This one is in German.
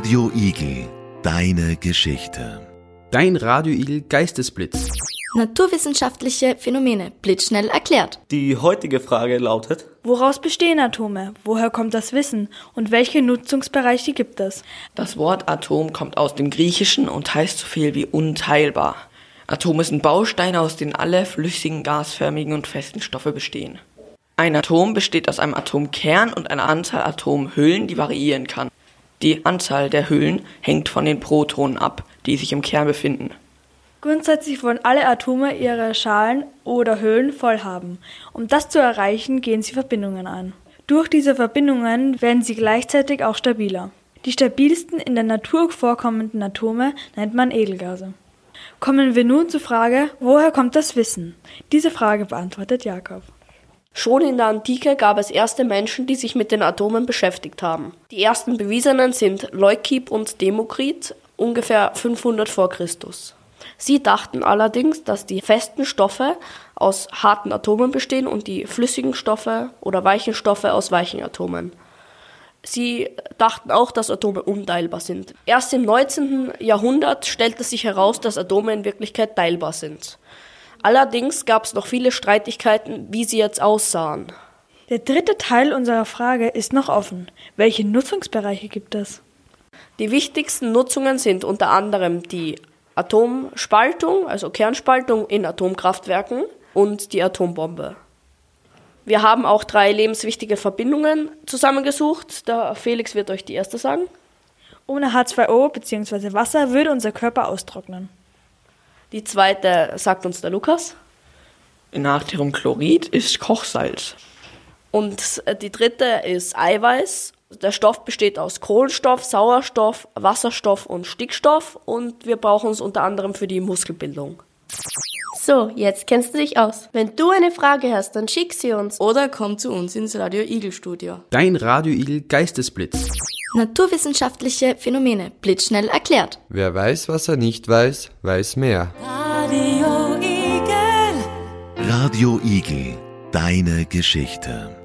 Radio Igel, deine Geschichte. Dein Radio Igel Geistesblitz. Naturwissenschaftliche Phänomene blitzschnell erklärt. Die heutige Frage lautet, Woraus bestehen Atome? Woher kommt das Wissen? Und welche Nutzungsbereiche gibt es? Das Wort Atom kommt aus dem Griechischen und heißt so viel wie unteilbar. Atome sind Bausteine, aus denen alle flüssigen, gasförmigen und festen Stoffe bestehen. Ein Atom besteht aus einem Atomkern und einer Anzahl Atomhüllen, die variieren kann. Die Anzahl der Hüllen hängt von den Protonen ab, die sich im Kern befinden. Grundsätzlich wollen alle Atome ihre Schalen oder Hüllen voll haben. Um das zu erreichen, gehen sie Verbindungen ein. Durch diese Verbindungen werden sie gleichzeitig auch stabiler. Die stabilsten in der Natur vorkommenden Atome nennt man Edelgase. Kommen wir nun zur Frage, woher kommt das Wissen? Diese Frage beantwortet Jakob. Schon in der Antike gab es erste Menschen, die sich mit den Atomen beschäftigt haben. Die ersten bewiesenen sind Leukip und Demokrit, ungefähr 500 vor Christus. Sie dachten allerdings, dass die festen Stoffe aus harten Atomen bestehen und die flüssigen Stoffe oder weichen Stoffe aus weichen Atomen. Sie dachten auch, dass Atome unteilbar sind. Erst im 19. Jahrhundert stellte sich heraus, dass Atome in Wirklichkeit teilbar sind. Allerdings gab es noch viele Streitigkeiten, wie sie jetzt aussahen. Der dritte Teil unserer Frage ist noch offen. Welche Nutzungsbereiche gibt es? Die wichtigsten Nutzungen sind unter anderem die Atomspaltung, also Kernspaltung in Atomkraftwerken und die Atombombe. Wir haben auch drei lebenswichtige Verbindungen zusammengesucht. Der Felix wird euch die erste sagen. Ohne H2O bzw. Wasser würde unser Körper austrocknen. Die zweite sagt uns der Lukas. Natriumchlorid ist Kochsalz. Und die dritte ist Eiweiß. Der Stoff besteht aus Kohlenstoff, Sauerstoff, Wasserstoff und Stickstoff und wir brauchen es unter anderem für die Muskelbildung. So, jetzt kennst du dich aus. Wenn du eine Frage hast, dann schick sie uns. Oder komm zu uns ins Radio Igel Studio. Dein Radio Igel Geistesblitz. Naturwissenschaftliche Phänomene blitzschnell erklärt. Wer weiß, was er nicht weiß, weiß mehr. Radio Igel, deine Geschichte.